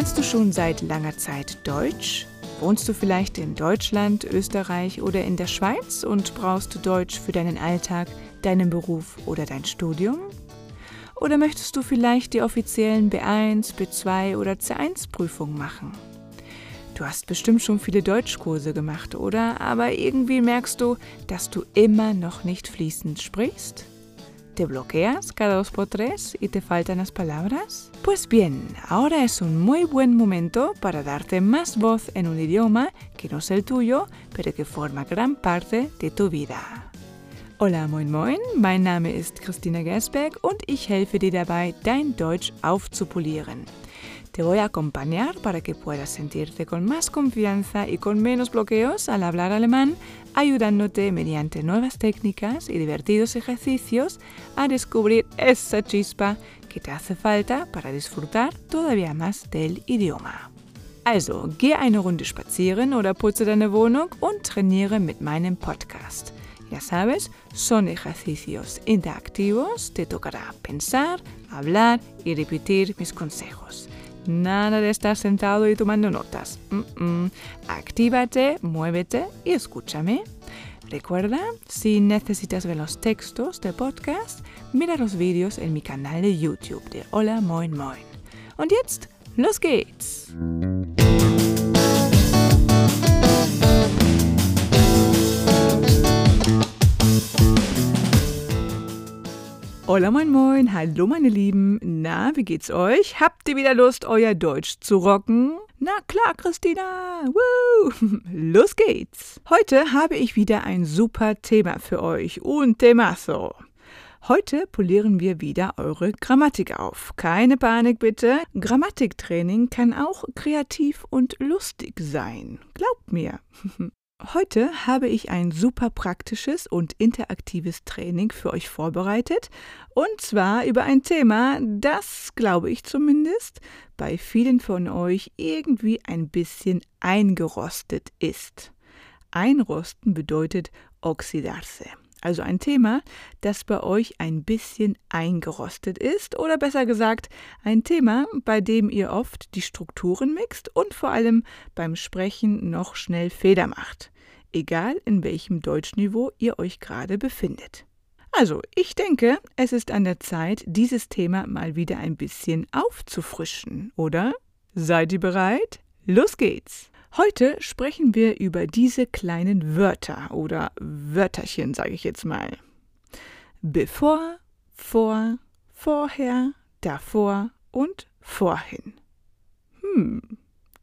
Lernst du schon seit langer Zeit Deutsch? Wohnst du vielleicht in Deutschland, Österreich oder in der Schweiz und brauchst du Deutsch für deinen Alltag, deinen Beruf oder dein Studium? Oder möchtest du vielleicht die offiziellen B1, B2 oder C1 Prüfungen machen? Du hast bestimmt schon viele Deutschkurse gemacht, oder? Aber irgendwie merkst du, dass du immer noch nicht fließend sprichst? ¿Te bloqueas cada dos por tres y te faltan las palabras? Pues bien, ahora es un muy buen momento para darte más voz en un idioma que no es el tuyo, pero que forma gran parte de tu vida. Hola, moin moin, mein Name ist Christina Gersberg und ich helfe dir dabei, dein Deutsch aufzupolieren. Te voy a acompañar para que puedas sentirte con más confianza y con menos bloqueos al hablar alemán, ayudándote mediante nuevas técnicas y divertidos ejercicios a descubrir esa chispa que te hace falta para disfrutar todavía más del idioma. Also, geh eine Runde spazieren oder putze deine Wohnung und trainiere mit meinem Podcast. Ya sabes, son ejercicios interactivos, te tocará pensar, hablar y repetir mis consejos. Nada de estar sentado y tomando notas. Mm. Actívate, muévete y escúchame. Recuerda, si necesitas ver los textos de podcast, mira los vídeos en mi canal de YouTube de Hola Moin Moin. Und jetzt, los geht's! Hola moin moin, hallo meine Lieben. Na, wie geht's euch? Habt ihr wieder Lust, euer Deutsch zu rocken? Na klar, Christina. Woo! Los geht's. Heute habe ich wieder ein super Thema für euch. Un temazo. Heute polieren wir wieder eure Grammatik auf. Keine Panik bitte. Grammatiktraining kann auch kreativ und lustig sein. Glaubt mir. Heute habe ich ein super praktisches und interaktives Training für euch vorbereitet und zwar über ein Thema, das, glaube ich zumindest, bei vielen von euch irgendwie ein bisschen eingerostet ist. Einrosten bedeutet oxidarse. Also ein Thema, das bei euch ein bisschen eingerostet ist oder besser gesagt ein Thema, bei dem ihr oft die Strukturen mixt und vor allem beim Sprechen noch schnell Feder macht, egal in welchem Deutschniveau ihr euch gerade befindet. Also, ich denke, es ist an der Zeit, dieses Thema mal wieder ein bisschen aufzufrischen, oder? Seid ihr bereit? Los geht's! Heute sprechen wir über diese kleinen Wörter oder Wörterchen, sage ich jetzt mal. Bevor, vor, vorher, davor und vorhin. Hm,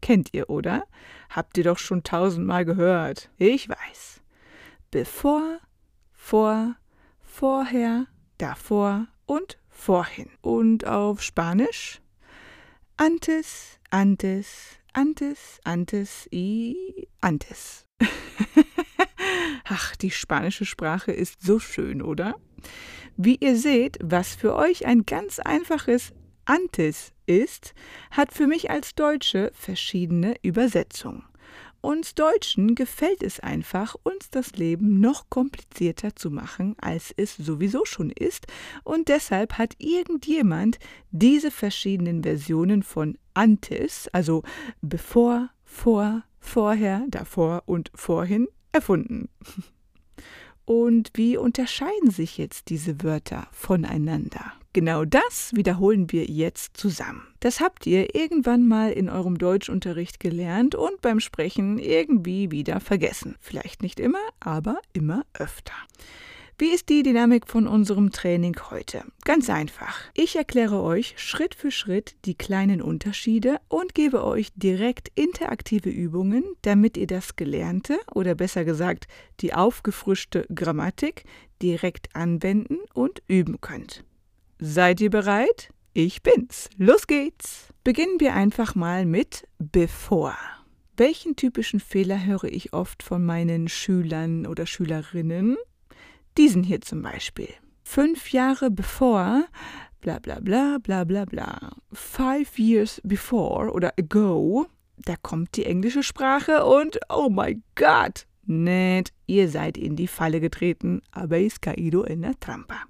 kennt ihr, oder? Habt ihr doch schon tausendmal gehört. Ich weiß. Bevor, vor, vorher, davor und vorhin. Und auf Spanisch? Antes, antes, antes, antes y antes. Ach, die spanische Sprache ist so schön, oder? Wie ihr seht, was für euch ein ganz einfaches antes ist, hat für mich als Deutsche verschiedene Übersetzungen. Uns Deutschen gefällt es einfach, uns das Leben noch komplizierter zu machen, als es sowieso schon ist, und deshalb hat irgendjemand diese verschiedenen Versionen von antes, also bevor, vor, vorher, davor und vorhin, erfunden. Und wie unterscheiden sich jetzt diese Wörter voneinander? Genau das wiederholen wir jetzt zusammen. Das habt ihr irgendwann mal in eurem Deutschunterricht gelernt und beim Sprechen irgendwie wieder vergessen. Vielleicht nicht immer, aber immer öfter. Wie ist die Dynamik von unserem Training heute? Ganz einfach. Ich erkläre euch Schritt für Schritt die kleinen Unterschiede und gebe euch direkt interaktive Übungen, damit ihr das Gelernte oder besser gesagt die aufgefrischte Grammatik direkt anwenden und üben könnt. Seid ihr bereit? Ich bin's. Los geht's. Beginnen wir einfach mal mit bevor. Welchen typischen Fehler höre ich oft von meinen Schülern oder Schülerinnen? Diesen hier zum Beispiel. Fünf Jahre bevor, bla bla bla bla bla bla. Five years before oder ago, da kommt die englische Sprache und oh my God, nett, ihr seid in die Falle getreten, habéis caído en la trampa.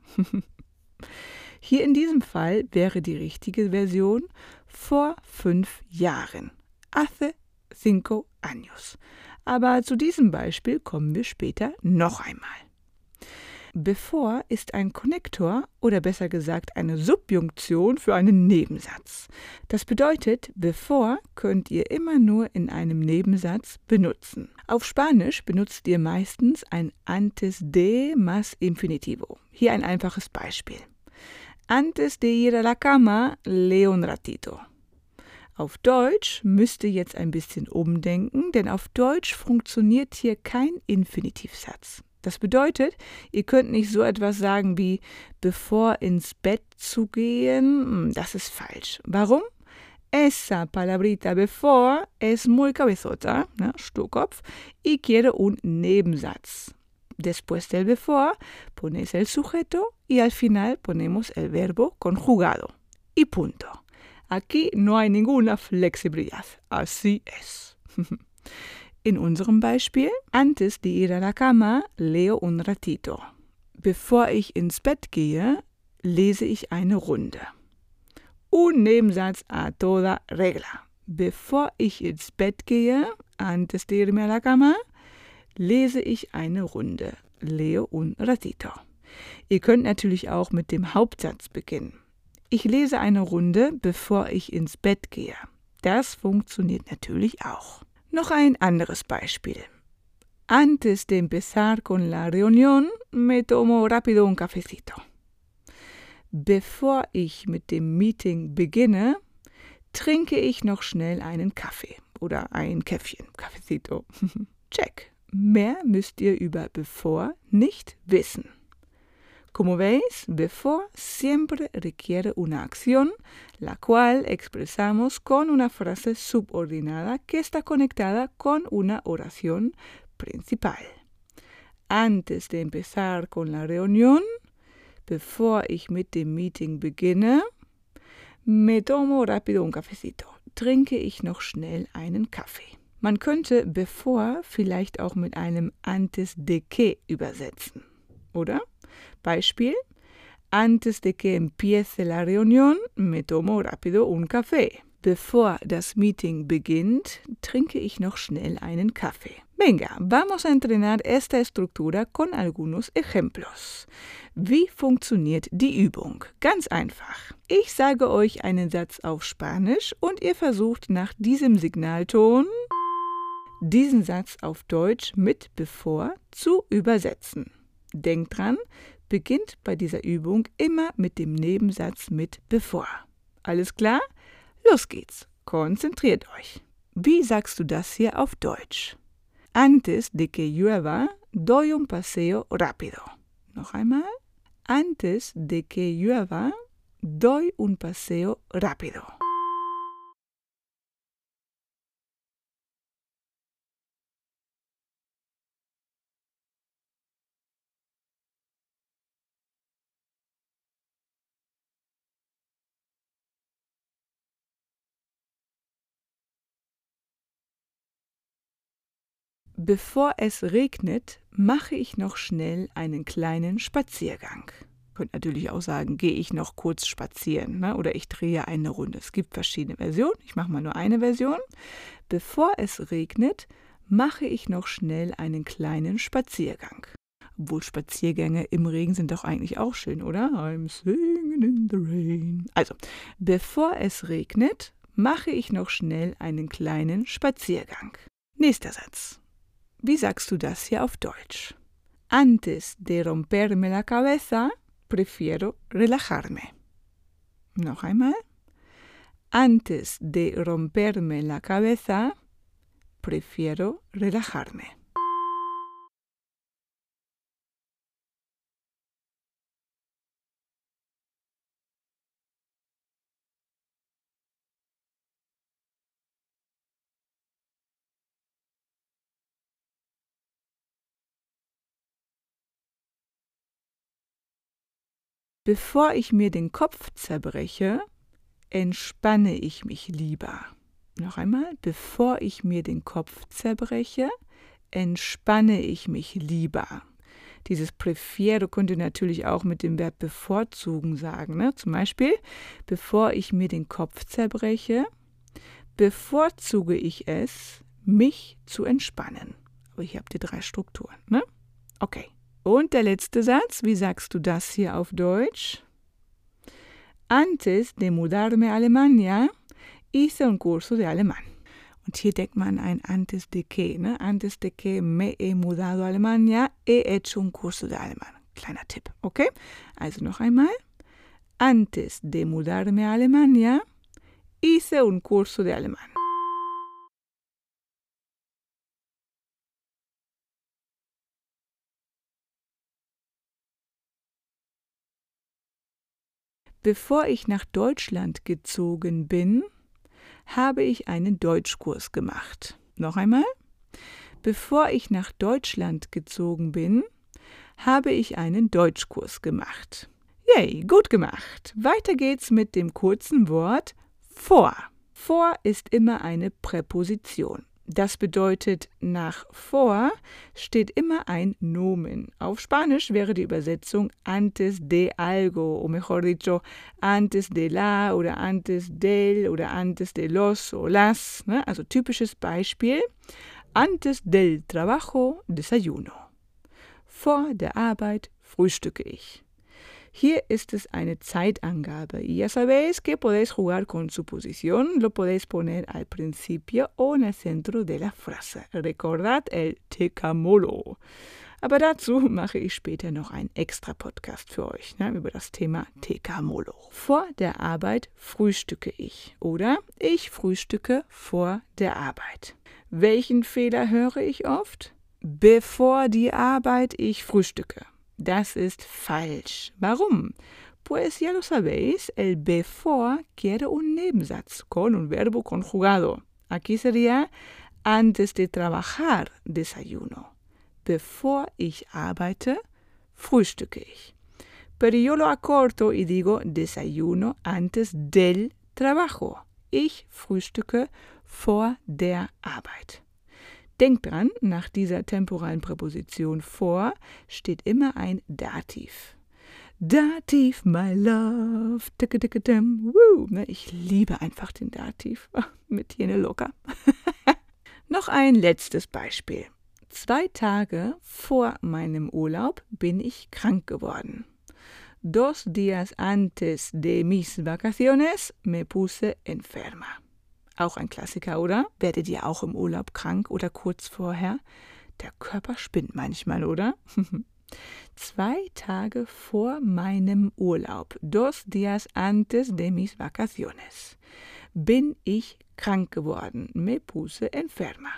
Hier in diesem Fall wäre die richtige Version vor fünf Jahren. Hace cinco años. Aber zu diesem Beispiel kommen wir später noch einmal. Bevor ist ein Konnektor oder besser gesagt eine Subjunktion für einen Nebensatz. Das bedeutet, bevor könnt ihr immer nur in einem Nebensatz benutzen. Auf Spanisch benutzt ihr meistens ein antes de más infinitivo. Hier ein einfaches Beispiel. Antes de ir a la cama, leo un ratito. Auf Deutsch müsst ihr jetzt ein bisschen umdenken, denn auf Deutsch funktioniert hier kein Infinitivsatz. Das bedeutet, ihr könnt nicht so etwas sagen wie bevor ins Bett zu gehen. Hm, das ist falsch. Warum? Esa palabrita bevor es muy cabezota, ne, Sturkopf, y quiere un Nebensatz. Después del before pones el sujeto y al final ponemos el verbo conjugado. Y punto. Aquí no hay ninguna flexibilidad. Así es. In unserem Beispiel, antes de ir a la cama, leo un ratito. Bevor ich ins Bett gehe, lese ich eine Runde. Un Nebensatz a toda regla. Bevor ich ins Bett gehe, antes de irme a la cama, lese ich eine Runde. Leo un ratito. Ihr könnt natürlich auch mit dem Hauptsatz beginnen. Ich lese eine Runde, bevor ich ins Bett gehe. Das funktioniert natürlich auch. Noch ein anderes Beispiel. Antes de empezar con la reunión, me tomo rápido un cafecito. Bevor ich mit dem Meeting beginne, trinke ich noch schnell einen Kaffee oder ein Käffchen, Cafecito. Check. Mehr müsst ihr über bevor nicht wissen. Como veis, before siempre requiere una acción, la cual expresamos con una frase subordinada que está conectada con una oración principal. Antes de empezar con la reunión, bevor ich mit dem Meeting beginne, me tomo rápido un cafecito. Trinke ich noch schnell einen Kaffee. Man könnte bevor vielleicht auch mit einem antes de que übersetzen, oder? Beispiel. Antes de que empiece la reunión, me tomo rápido un café. Bevor das Meeting beginnt, trinke ich noch schnell einen Kaffee. Venga, vamos a entrenar esta estructura con algunos ejemplos. Wie funktioniert die Übung? Ganz einfach. Ich sage euch einen Satz auf Spanisch und ihr versucht nach diesem Signalton diesen Satz auf Deutsch mit bevor zu übersetzen. Denkt dran, beginnt bei dieser Übung immer mit dem Nebensatz mit bevor. Alles klar? Los geht's. Konzentriert euch. Wie sagst du das hier auf Deutsch? Antes de que llueva, doy un paseo rápido. Noch einmal. Antes de que llueva, doy un paseo rápido. Bevor es regnet, mache ich noch schnell einen kleinen Spaziergang. Könnt natürlich auch sagen, gehe ich noch kurz spazieren ne? oder ich drehe eine Runde. Es gibt verschiedene Versionen. Ich mache mal nur eine Version. Bevor es regnet, mache ich noch schnell einen kleinen Spaziergang. Obwohl Spaziergänge im Regen sind doch eigentlich auch schön, oder? I'm singing in the rain. Also, bevor es regnet, mache ich noch schnell einen kleinen Spaziergang. Nächster Satz. Wie sagst du das hier auf Deutsch? Antes de romperme la cabeza, prefiero relajarme. Noch einmal. Antes de romperme la cabeza, prefiero relajarme. Bevor ich mir den Kopf zerbreche, entspanne ich mich lieber. Noch einmal, bevor ich mir den Kopf zerbreche, entspanne ich mich lieber. Dieses prefiero könnt ihr natürlich auch mit dem Verb bevorzugen sagen. Ne? Zum Beispiel, bevor ich mir den Kopf zerbreche, bevorzuge ich es, mich zu entspannen. Aber hier habt ihr drei Strukturen. Ne? Okay. Und der letzte Satz, wie sagst du das hier auf Deutsch? Antes de mudarme a Alemania, hice un curso de alemán. Und hier denkt man ein antes de que, ne? Antes de que me he mudado a Alemania, he hecho un curso de alemán. Kleiner Tipp, okay? Also noch einmal. Antes de mudarme a Alemania, hice un curso de alemán. Bevor ich nach Deutschland gezogen bin, habe ich einen Deutschkurs gemacht. Noch einmal. Bevor ich nach Deutschland gezogen bin, habe ich einen Deutschkurs gemacht. Yay, gut gemacht. Weiter geht's mit dem kurzen Wort vor. Vor ist immer eine Präposition. Das bedeutet, nach vor steht immer ein Nomen. Auf Spanisch wäre die Übersetzung antes de algo, o mejor dicho, antes de la oder antes del oder antes de los o las. Ne? Also typisches Beispiel. Antes del trabajo desayuno. Vor der Arbeit frühstücke ich. Hier ist es eine Zeitangabe. Y ya sabéis que podéis jugar con su posición. Lo podéis poner al principio o en el centro de la frase. Recordad el tecamolo. Aber dazu mache ich später noch einen extra Podcast für euch ne, über das Thema Tecamolo. Vor der Arbeit frühstücke ich oder ich frühstücke vor der Arbeit. Welchen Fehler höre ich oft? Bevor die Arbeit ich frühstücke. Das ist falsch. Warum? Pues ya lo sabéis, el before quiere un Nebensatz con un verbo conjugado. Aquí sería antes de trabajar desayuno. Bevor ich arbeite, frühstücke ich. Pero yo lo acorto y digo desayuno antes del trabajo. Ich frühstücke vor der Arbeit. Denkt dran, nach dieser temporalen Präposition vor steht immer ein Dativ. Dativ, my love. Woo. Ne, ich liebe einfach den Dativ. Mit Jene locker. Noch ein letztes Beispiel. Zwei Tage vor meinem Urlaub bin ich krank geworden. Dos días antes de mis vacaciones me puse enferma. Auch ein Klassiker, oder? Werdet ihr auch im Urlaub krank oder kurz vorher? Der Körper spinnt manchmal, oder? Zwei Tage vor meinem Urlaub, dos días antes de mis vacaciones, bin ich krank geworden. Me puse enferma.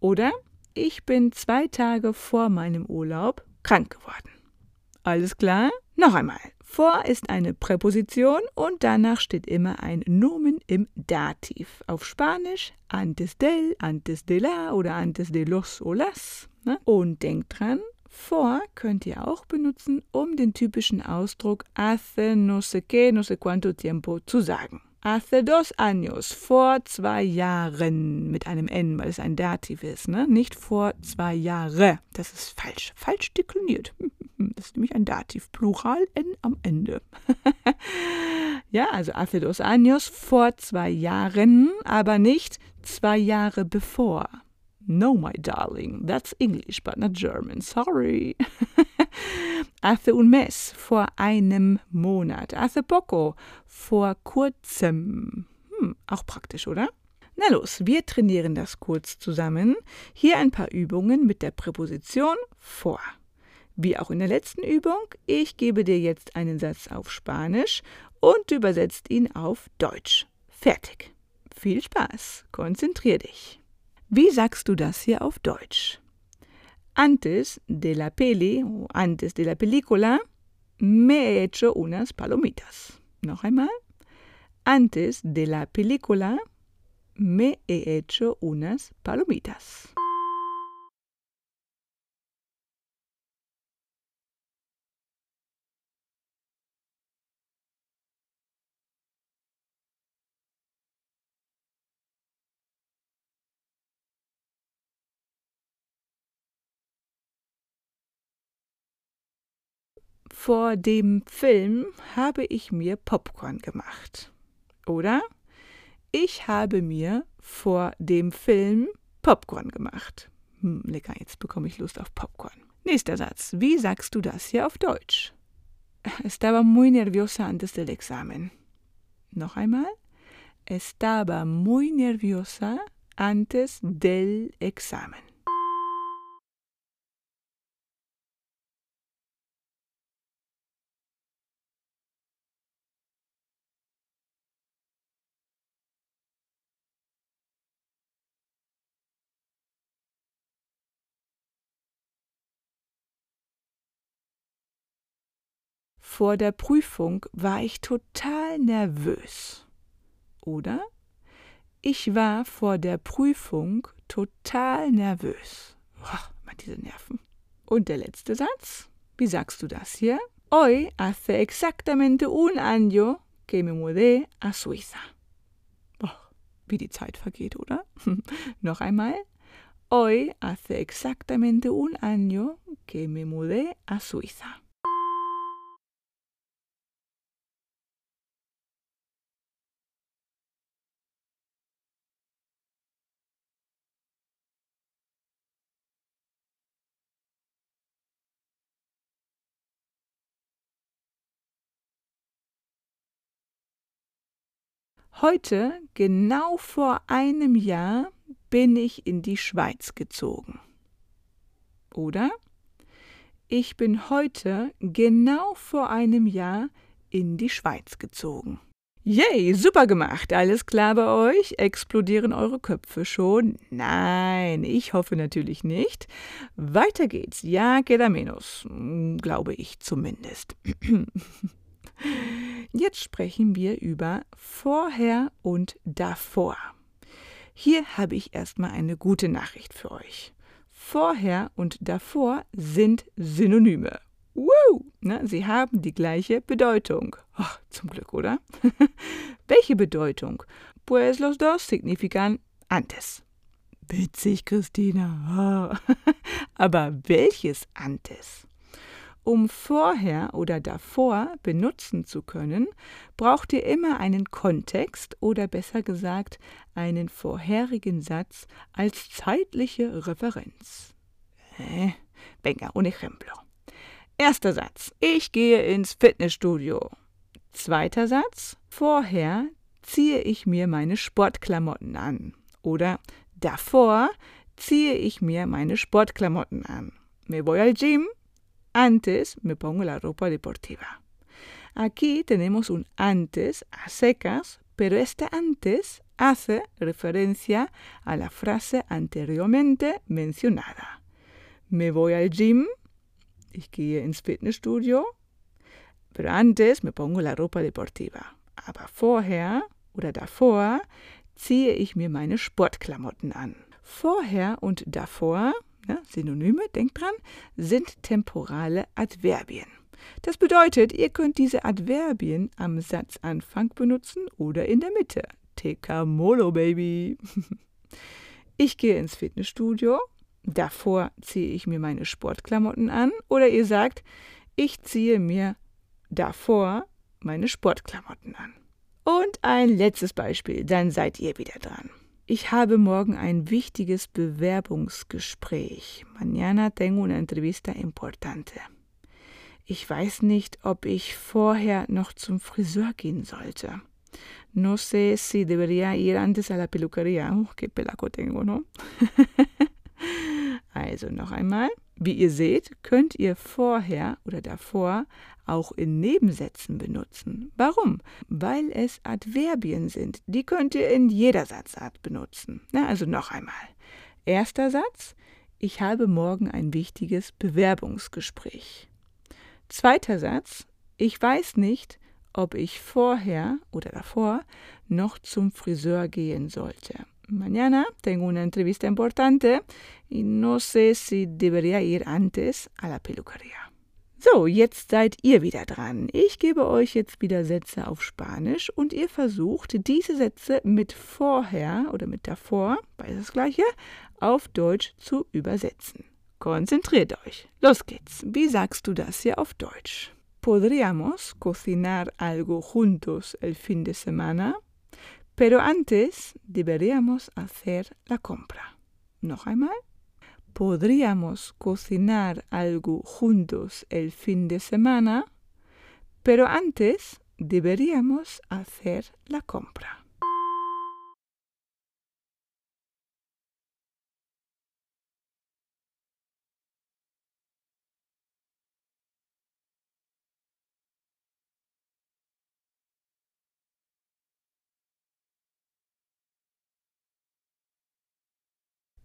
Oder ich bin zwei Tage vor meinem Urlaub krank geworden. Alles klar? Noch einmal. Vor ist eine Präposition und danach steht immer ein Nomen im Dativ. Auf Spanisch antes del, antes de la oder antes de los o las. Ne? Und denkt dran, vor könnt ihr auch benutzen, um den typischen Ausdruck hace no sé qué, no sé cuánto tiempo zu sagen. Hace dos años, vor zwei Jahren, mit einem N, weil es ein Dativ ist, ne? Nicht vor zwei Jahre. Das ist falsch, falsch dekliniert. Das ist nämlich ein Dativ, Plural, N am Ende. ja, also hace dos años, vor zwei Jahren, aber nicht zwei Jahre bevor. No, my darling, that's English, but not German. Sorry. hace un mes, vor einem Monat. Hace poco, vor kurzem. Hm, auch praktisch, oder? Na los, wir trainieren das kurz zusammen. Hier ein paar Übungen mit der Präposition vor. Wie auch in der letzten Übung, ich gebe dir jetzt einen Satz auf Spanisch und übersetzt ihn auf Deutsch. Fertig. Viel Spaß. Konzentrier dich. Wie sagst du das hier auf Deutsch? Antes de la peli antes de la película me he hecho unas palomitas. Noch einmal. Antes de la película me he hecho unas palomitas. Vor dem Film habe ich mir Popcorn gemacht. Oder ich habe mir vor dem Film Popcorn gemacht. Hm, lecker, jetzt bekomme ich Lust auf Popcorn. Nächster Satz. Wie sagst du das hier auf Deutsch? Estaba muy nerviosa antes del examen. Noch einmal. Estaba muy nerviosa antes del examen. Vor der Prüfung war ich total nervös. Oder? Ich war vor der Prüfung total nervös. Boah, mal diese Nerven. Und der letzte Satz? Wie sagst du das hier? Hoy hace exactamente un año que me mudé a Suiza. Boah, wie die Zeit vergeht, oder? Noch einmal. Hoy hace exactamente un año que me mudé a Suiza. Heute, genau vor einem Jahr, bin ich in die Schweiz gezogen. Oder? Ich bin heute, genau vor einem Jahr, in die Schweiz gezogen. Yay, super gemacht. Alles klar bei euch? Explodieren eure Köpfe schon? Nein, ich hoffe natürlich nicht. Weiter geht's. Ja, queda menos. Glaube ich zumindest. Jetzt sprechen wir über vorher und davor. Hier habe ich erstmal eine gute Nachricht für euch. Vorher und davor sind Synonyme. Woo! Na, sie haben die gleiche Bedeutung. Oh, zum Glück, oder? Welche Bedeutung? Pues los dos significan antes. Witzig, Christina. Aber welches antes? Um vorher oder davor benutzen zu können, braucht ihr immer einen Kontext oder besser gesagt einen vorherigen Satz als zeitliche Referenz. Venga, un ejemplo. Erster Satz. Ich gehe ins Fitnessstudio. Zweiter Satz. Vorher ziehe ich mir meine Sportklamotten an. Oder davor ziehe ich mir meine Sportklamotten an. Me voy al gym Antes me pongo la ropa deportiva. Aquí tenemos un antes a secas, pero este antes hace referencia a la frase anteriormente mencionada. Me voy al gym, ich gehe ins Fitnessstudio, pero antes me pongo la ropa deportiva. Aber vorher oder davor ziehe ich mir meine Sportklamotten an. Vorher und davor ja, Synonyme, denkt dran, sind temporale Adverbien. Das bedeutet, ihr könnt diese Adverbien am Satzanfang benutzen oder in der Mitte. TK Molo, Baby. Ich gehe ins Fitnessstudio. Davor ziehe ich mir meine Sportklamotten an. Oder ihr sagt, ich ziehe mir davor meine Sportklamotten an. Und ein letztes Beispiel, dann seid ihr wieder dran. Ich habe morgen ein wichtiges Bewerbungsgespräch. Mañana tengo una entrevista importante. Ich weiß nicht, ob ich vorher noch zum Friseur gehen sollte. No sé si debería ir antes a la peluquería. Oh, qué pelaco tengo, ¿no? also noch einmal. Wie ihr seht, könnt ihr vorher oder davor auch in Nebensätzen benutzen. Warum? Weil es Adverbien sind. Die könnt ihr in jeder Satzart benutzen. Na, also noch einmal. Erster Satz. Ich habe morgen ein wichtiges Bewerbungsgespräch. Zweiter Satz. Ich weiß nicht, ob ich vorher oder davor noch zum Friseur gehen sollte. Mañana tengo una entrevista importante y no sé si debería ir antes a la peluquería. So, jetzt seid ihr wieder dran. Ich gebe euch jetzt wieder Sätze auf Spanisch und ihr versucht, diese Sätze mit vorher oder mit davor, beides das gleiche, auf Deutsch zu übersetzen. Konzentriert euch. Los geht's. Wie sagst du das hier auf Deutsch? podríamos cocinar algo juntos el fin de semana, pero antes deberíamos hacer la compra. Noch einmal. Podríamos cocinar algo juntos el fin de semana, pero antes deberíamos hacer la compra.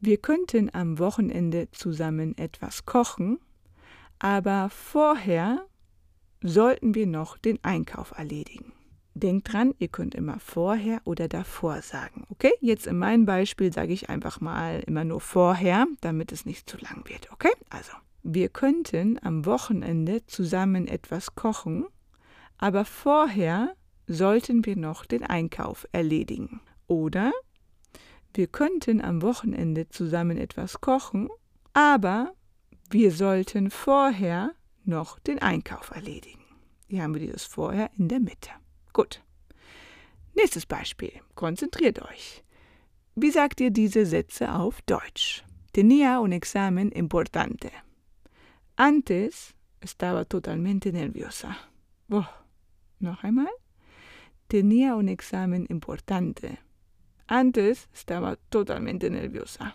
Wir könnten am Wochenende zusammen etwas kochen, aber vorher sollten wir noch den Einkauf erledigen. Denkt dran, ihr könnt immer vorher oder davor sagen. Okay, jetzt in meinem Beispiel sage ich einfach mal immer nur vorher, damit es nicht zu lang wird. Okay, also wir könnten am Wochenende zusammen etwas kochen, aber vorher sollten wir noch den Einkauf erledigen. Oder wir könnten am Wochenende zusammen etwas kochen, aber wir sollten vorher noch den Einkauf erledigen. Hier haben wir dieses vorher in der Mitte. Gut. Nächstes Beispiel. Konzentriert euch. Wie sagt ihr diese Sätze auf Deutsch? Tenía un examen importante. Antes estaba totalmente nerviosa. Oh, noch einmal. Tenía un examen importante. Antes estaba totalmente nerviosa.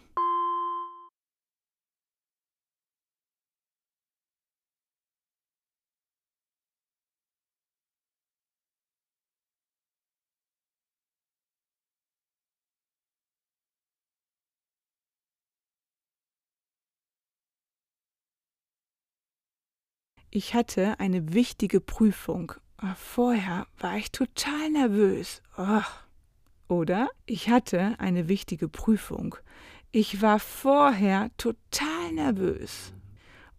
Ich hatte eine wichtige Prüfung. Vorher war ich total nervös. Oh. Oder ich hatte eine wichtige Prüfung. Ich war vorher total nervös.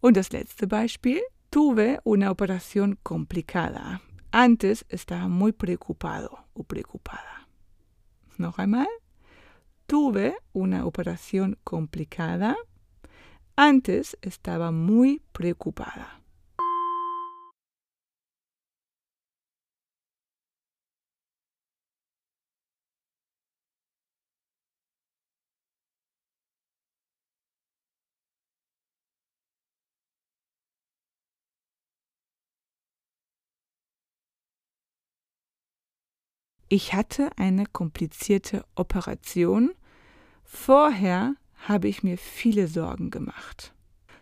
Und das letzte Beispiel. Tuve una operación complicada. Antes estaba muy preocupado o preocupada. Noch einmal. Tuve una operación complicada. Antes estaba muy preocupada. Ich hatte eine komplizierte Operation. Vorher habe ich mir viele Sorgen gemacht.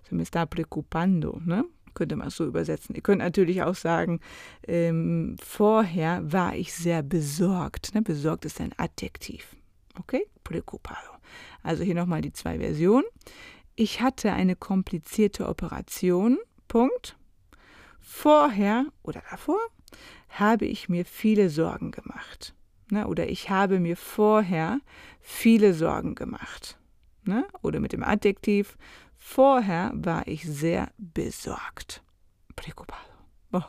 So me está preocupando, ne? Könnte man so übersetzen. Ihr könnt natürlich auch sagen, ähm, vorher war ich sehr besorgt. Ne? Besorgt ist ein Adjektiv. Okay? Preocupado. Also hier nochmal die zwei Versionen. Ich hatte eine komplizierte Operation. Punkt. Vorher oder davor habe ich mir viele Sorgen gemacht. Ne? Oder ich habe mir vorher viele Sorgen gemacht. Ne? Oder mit dem Adjektiv, vorher war ich sehr besorgt. Preocupado. Oh,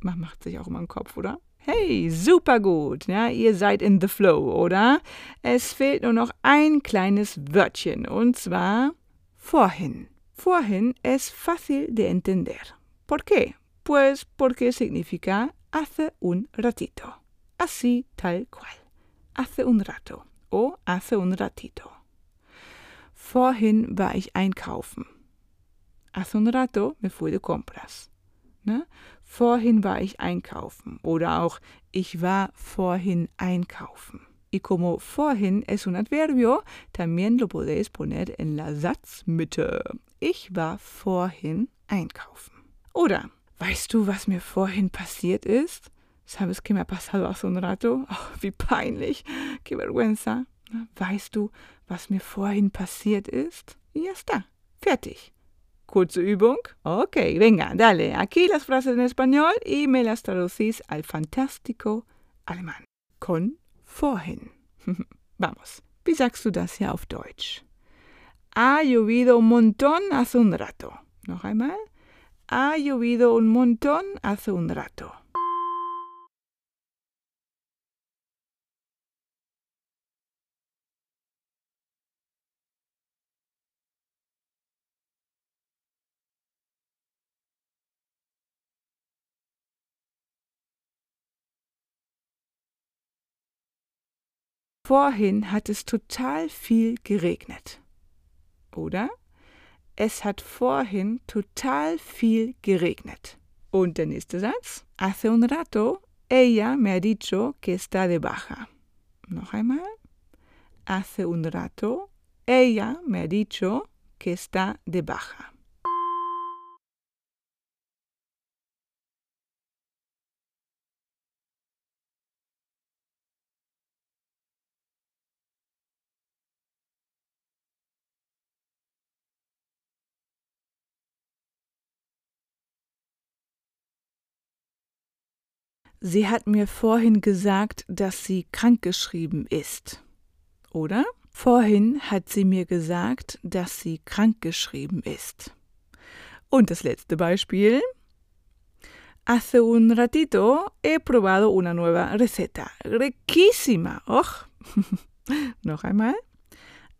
man macht sich auch immer einen Kopf, oder? Hey, super gut. Ja, ihr seid in the flow, oder? Es fehlt nur noch ein kleines Wörtchen und zwar vorhin. Vorhin es fácil de entender. ¿Por qué? Pues porque significa hace un ratito. Así tal cual. Hace un rato o hace un ratito. Vorhin war ich einkaufen. Hace un rato me fui de compras. Ne? Vorhin war ich einkaufen. Oder auch ich war vorhin einkaufen. Y como vorhin es un adverbio, también lo podéis poner en la Satzmitte. Ich war vorhin einkaufen. Oder Weißt du, was mir vorhin passiert ist? ¿Sabes qué me ha pasado hace un rato? Oh, wie peinlich. Qué vergüenza. Weißt du, was mir vorhin passiert ist? Ya está. Fertig. Kurze Übung. Ok, venga, dale. Aquí las frases en español y me las traducís al fantástico alemán. Con vorhin. Vamos. Wie sagst du das hier auf Deutsch? Ha llovido un montón hace un rato. Noch einmal. Ha llovido un montón hace un rato. Vorhin hat es total viel geregnet. Oder? Es hat vorhin total viel geregnet. Und der nächste Satz. Hace un rato ella me ha dicho que está de baja. Noch einmal. Hace un rato ella me ha dicho que está de baja. Sie hat mir vorhin gesagt, dass sie krankgeschrieben ist. Oder? Vorhin hat sie mir gesagt, dass sie krankgeschrieben ist. Und das letzte Beispiel. Hace un ratito he probado una nueva receta. Riquísima. Och. Noch einmal.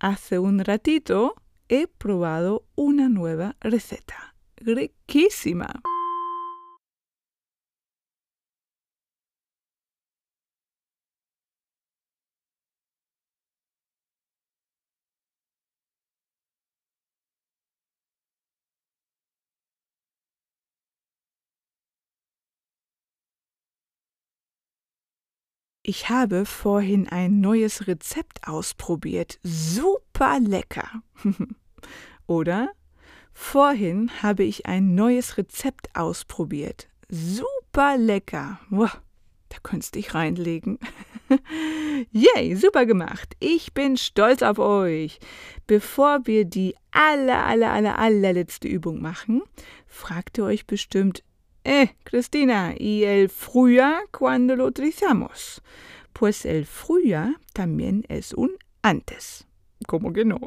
Hace un ratito he probado una nueva receta. Riquísima. Ich habe vorhin ein neues Rezept ausprobiert. Super lecker. Oder? Vorhin habe ich ein neues Rezept ausprobiert. Super lecker. Wow, da könntest du dich reinlegen. Yay, super gemacht. Ich bin stolz auf euch. Bevor wir die aller, aller, aller, allerletzte Übung machen, fragt ihr euch bestimmt, Eh, Cristina, ¿y el fruya cuando lo utilizamos? Pues el fruya también es un antes. ¿Cómo que no?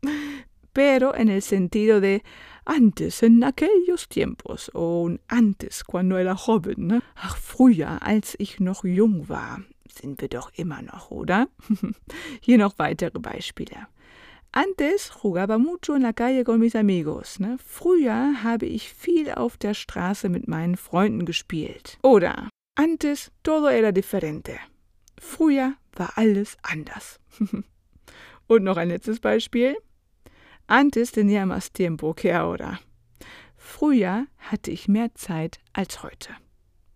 Pero en el sentido de antes, en aquellos tiempos, o un antes, cuando era joven. Ach, früher, als ich noch jung war. Sind wir doch immer noch, oder? Hier noch weitere Beispiele. Antes jugaba mucho en la calle con mis amigos. Ne? Früher habe ich viel auf der Straße mit meinen Freunden gespielt. Oder antes todo era diferente. Früher war alles anders. Und noch ein letztes Beispiel. Antes tenía más tiempo que ahora. Früher hatte ich mehr Zeit als heute.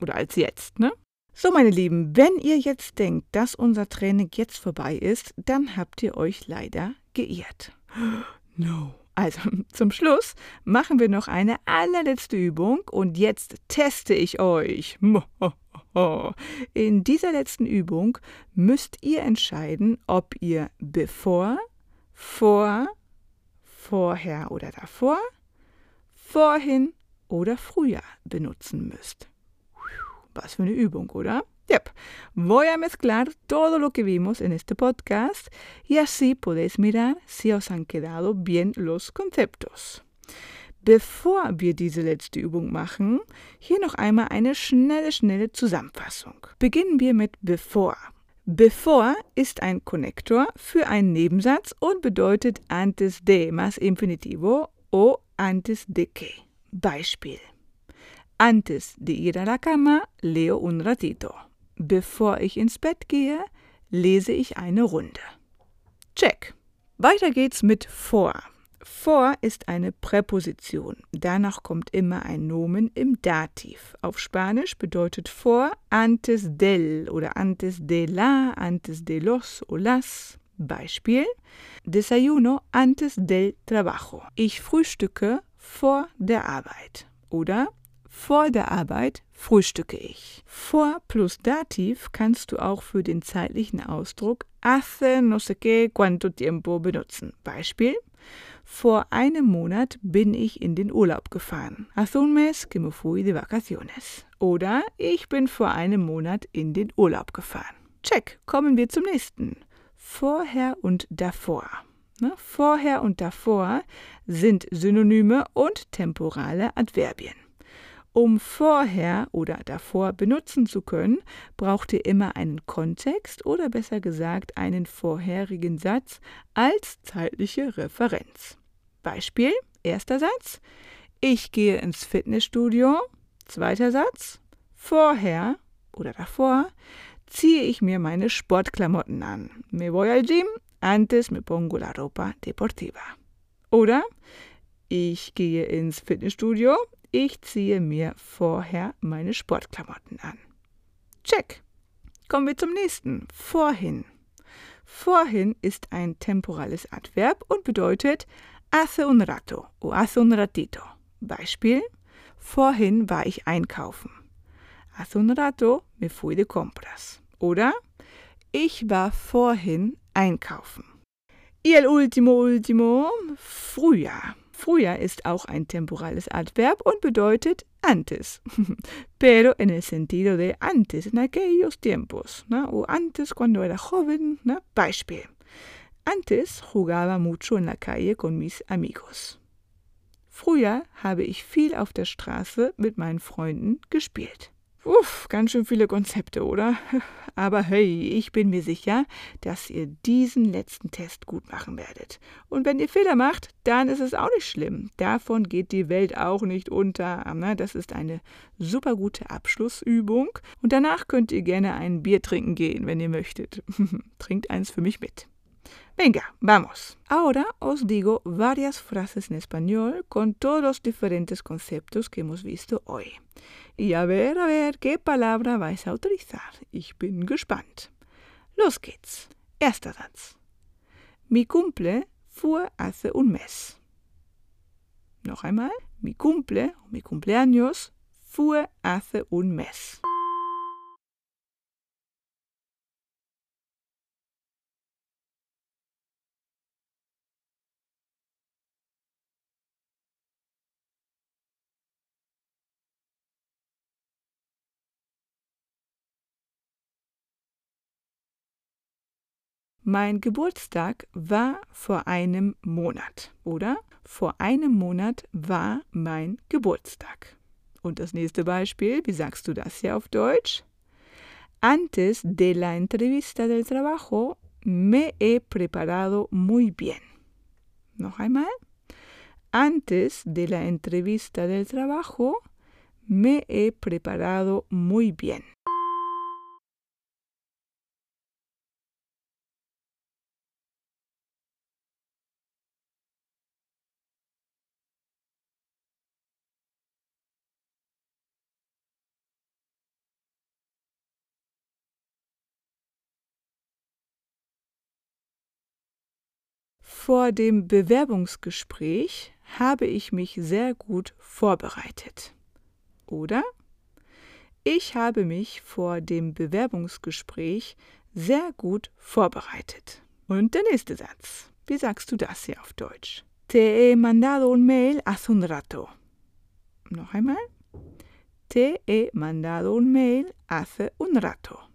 Oder als jetzt, ne? So, meine Lieben, wenn ihr jetzt denkt, dass unser Training jetzt vorbei ist, dann habt ihr euch leider geirrt. No. Also zum Schluss machen wir noch eine allerletzte Übung und jetzt teste ich euch. In dieser letzten Übung müsst ihr entscheiden, ob ihr bevor, vor, vorher oder davor, vorhin oder früher benutzen müsst. Was für eine Übung, oder? Yep. Voy a mezclar todo lo que vimos en este podcast y así podéis mirar si os han quedado bien los conceptos. Bevor wir diese letzte Übung machen, hier noch einmal eine schnelle, schnelle Zusammenfassung. Beginnen wir mit bevor. Bevor ist ein Konnektor für einen Nebensatz und bedeutet antes de más infinitivo o antes de que. Beispiel. Antes de ir a la cama, leo un ratito. Bevor ich ins Bett gehe, lese ich eine Runde. Check. Weiter geht's mit vor. Vor ist eine Präposition. Danach kommt immer ein Nomen im Dativ. Auf Spanisch bedeutet vor antes del oder antes de la, antes de los o las. Beispiel: Desayuno antes del trabajo. Ich frühstücke vor der Arbeit. Oder vor der Arbeit frühstücke ich. Vor plus Dativ kannst du auch für den zeitlichen Ausdruck hace no sé qué cuánto tiempo benutzen. Beispiel: Vor einem Monat bin ich in den Urlaub gefahren. Hace un mes que me fui de vacaciones. Oder ich bin vor einem Monat in den Urlaub gefahren. Check. Kommen wir zum nächsten. Vorher und davor. Ne? Vorher und davor sind Synonyme und temporale Adverbien. Um vorher oder davor benutzen zu können, braucht ihr immer einen Kontext oder besser gesagt einen vorherigen Satz als zeitliche Referenz. Beispiel, erster Satz, ich gehe ins Fitnessstudio, zweiter Satz, vorher oder davor, ziehe ich mir meine Sportklamotten an. Me voy al gym, antes me pongo la ropa deportiva. Oder ich gehe ins Fitnessstudio, ich ziehe mir vorher meine Sportklamotten an. Check. Kommen wir zum nächsten. Vorhin. Vorhin ist ein temporales Adverb und bedeutet hace un rato o hace un ratito. Beispiel: Vorhin war ich einkaufen. Hace un rato me fui de compras. Oder ich war vorhin einkaufen. Y el último, último, Frühjahr. Frühjahr ist auch ein temporales Adverb und bedeutet antes, pero en el sentido de antes, en aquellos tiempos, ¿no? o antes cuando era joven. ¿no? Beispiel. Antes jugaba mucho en la calle con mis amigos. Früher habe ich viel auf der Straße mit meinen Freunden gespielt. Uff, ganz schön viele Konzepte, oder? Aber hey, ich bin mir sicher, dass ihr diesen letzten Test gut machen werdet. Und wenn ihr Fehler macht, dann ist es auch nicht schlimm. Davon geht die Welt auch nicht unter. Das ist eine super gute Abschlussübung. Und danach könnt ihr gerne ein Bier trinken gehen, wenn ihr möchtet. Trinkt eins für mich mit. Venga, vamos. Ahora os digo varias frases en español con todos los diferentes conceptos que hemos visto hoy. Y a ver, a ver, ¿qué palabra vais a utilizar? Ich bin gespannt. Los geht's. Erster Satz. Mi cumple fue hace un mes. Noch einmal. Mi cumple, mi cumpleaños, fue hace un mes. Mein Geburtstag war vor einem Monat, oder? Vor einem Monat war mein Geburtstag. Und das nächste Beispiel, wie sagst du das hier auf Deutsch? Antes de la entrevista del trabajo me he preparado muy bien. Noch einmal. Antes de la entrevista del trabajo me he preparado muy bien. Vor dem Bewerbungsgespräch habe ich mich sehr gut vorbereitet. Oder? Ich habe mich vor dem Bewerbungsgespräch sehr gut vorbereitet. Und der nächste Satz. Wie sagst du das hier auf Deutsch? Te he mandado un mail hace un rato. Noch einmal. Te he mandado un mail hace un rato.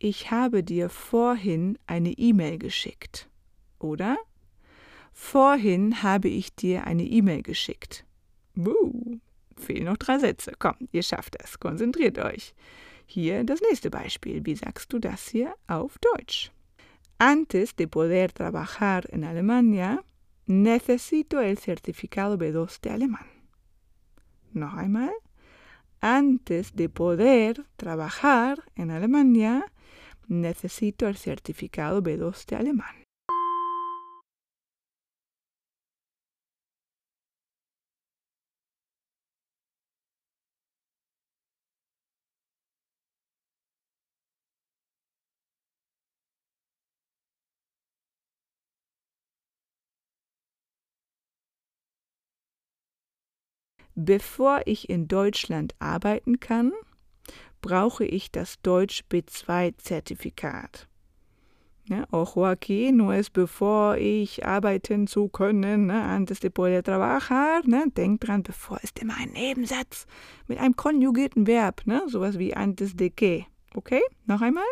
Ich habe dir vorhin eine E-Mail geschickt. Oder? Vorhin habe ich dir eine E-Mail geschickt. Uh, fehlen noch drei Sätze. Komm, ihr schafft es. Konzentriert euch. Hier das nächste Beispiel. Wie sagst du das hier auf Deutsch? Antes de poder trabajar en Alemania, necesito el certificado B2 de alemán. Noch einmal. Antes de poder trabajar en Alemania, necesito el certificado B2 de alemán. Bevor ich in Deutschland arbeiten kann, brauche ich das Deutsch B2-Zertifikat. Ja, ojo aquí, no es bevor ich arbeiten zu können, ne, antes de poder trabajar. Ne, denk dran, bevor ist immer ein Nebensatz mit einem konjugierten Verb, ne, sowas wie antes de que. Okay, noch einmal.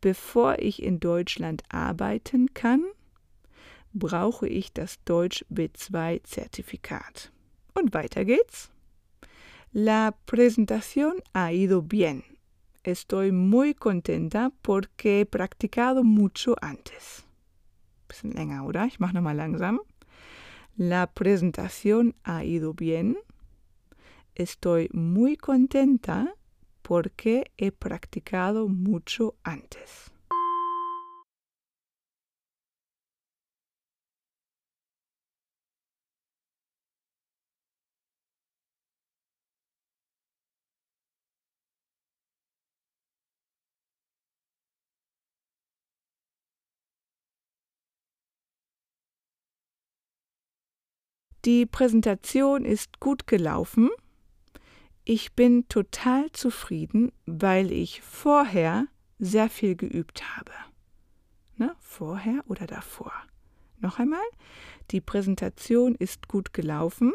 Bevor ich in Deutschland arbeiten kann, brauche ich das Deutsch B2-Zertifikat. Und weiter geht's. La presentación ha ido bien. Estoy muy contenta porque he practicado mucho antes. Bisschen länger, oder? Ich mache nochmal langsam. La presentación ha ido bien. Estoy muy contenta porque he practicado mucho antes. Die Präsentation ist gut gelaufen. Ich bin total zufrieden, weil ich vorher sehr viel geübt habe. Ne? Vorher oder davor. Noch einmal, die Präsentation ist gut gelaufen.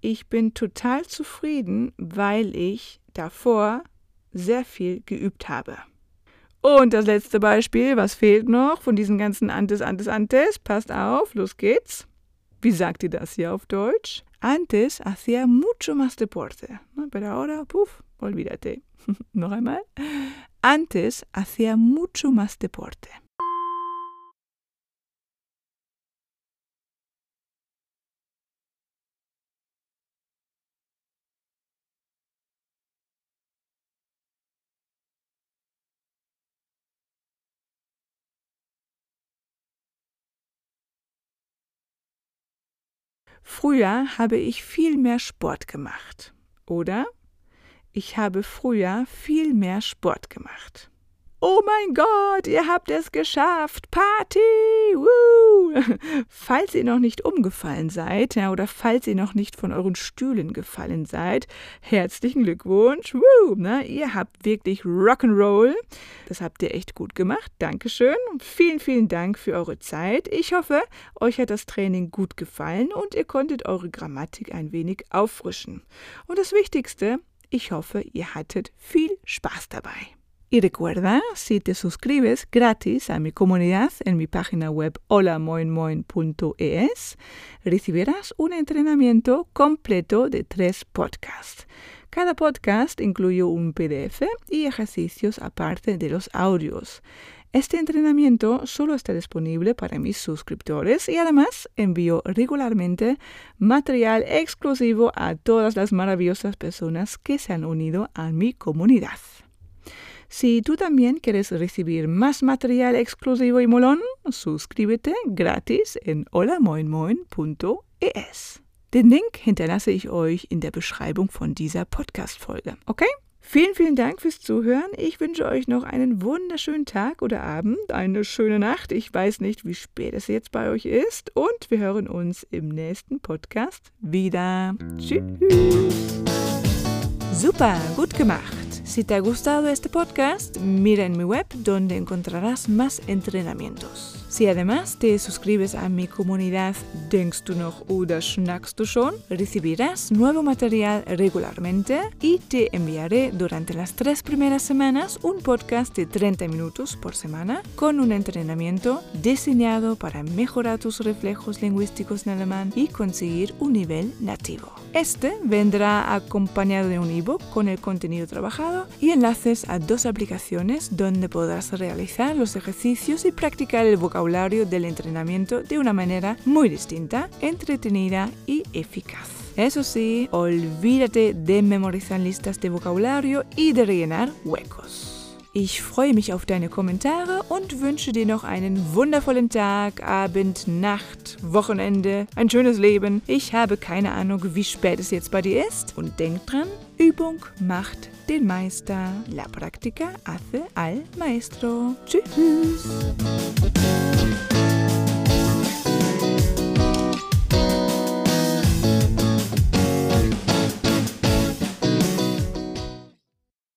Ich bin total zufrieden, weil ich davor sehr viel geübt habe. Und das letzte Beispiel, was fehlt noch von diesen ganzen Antes, Antes, Antes? Passt auf, los geht's. Wie sagt ihr das hier auf Deutsch? Antes hacía mucho más deporte, ¿no? pero ahora, puff, olvídate. Einmal. Antes hacía mucho más deporte. Früher habe ich viel mehr Sport gemacht. Oder? Ich habe früher viel mehr Sport gemacht. Oh mein Gott, ihr habt es geschafft. Party! Woo! Falls ihr noch nicht umgefallen seid, ja, oder falls ihr noch nicht von euren Stühlen gefallen seid, herzlichen Glückwunsch. Woo! Na, ihr habt wirklich Rock'n'Roll. Das habt ihr echt gut gemacht. Dankeschön. Vielen, vielen Dank für eure Zeit. Ich hoffe, euch hat das Training gut gefallen und ihr konntet eure Grammatik ein wenig auffrischen. Und das Wichtigste, ich hoffe, ihr hattet viel Spaß dabei. Y recuerda, si te suscribes gratis a mi comunidad en mi página web holamoinmoin.es, recibirás un entrenamiento completo de tres podcasts. Cada podcast incluye un PDF y ejercicios aparte de los audios. Este entrenamiento solo está disponible para mis suscriptores y además envío regularmente material exclusivo a todas las maravillosas personas que se han unido a mi comunidad. Si tú también quieres recibir más material exclusivo y molón, suscríbete gratis en holamoinmoin.es. Den Link hinterlasse ich euch in der Beschreibung von dieser Podcast-Folge. Okay? Vielen, vielen Dank fürs Zuhören. Ich wünsche euch noch einen wunderschönen Tag oder Abend, eine schöne Nacht. Ich weiß nicht, wie spät es jetzt bei euch ist. Und wir hören uns im nächsten Podcast wieder. Tschüss. Super, gut gemacht. Si te ha gustado este podcast, mira en mi web donde encontrarás más entrenamientos. Si además te suscribes a mi comunidad Denkst du noch oder schnackst du schon, recibirás nuevo material regularmente y te enviaré durante las tres primeras semanas un podcast de 30 minutos por semana con un entrenamiento diseñado para mejorar tus reflejos lingüísticos en alemán y conseguir un nivel nativo. Este vendrá acompañado de un ebook con el contenido trabajado y enlaces a dos aplicaciones donde podrás realizar los ejercicios y practicar el vocabulario del entrenamiento de una manera muy distinta, entretenida y eficaz. Eso sí, olvídate de memorizar listas de vocabulario y de rellenar huecos. Ich freue mich auf deine Kommentare und wünsche dir noch einen wundervollen Tag, Abend, Nacht, Wochenende, ein schönes Leben. Ich habe keine Ahnung, wie spät es jetzt bei dir ist. Und denk dran, Übung macht den Meister. La práctica hace al maestro. Tschüss.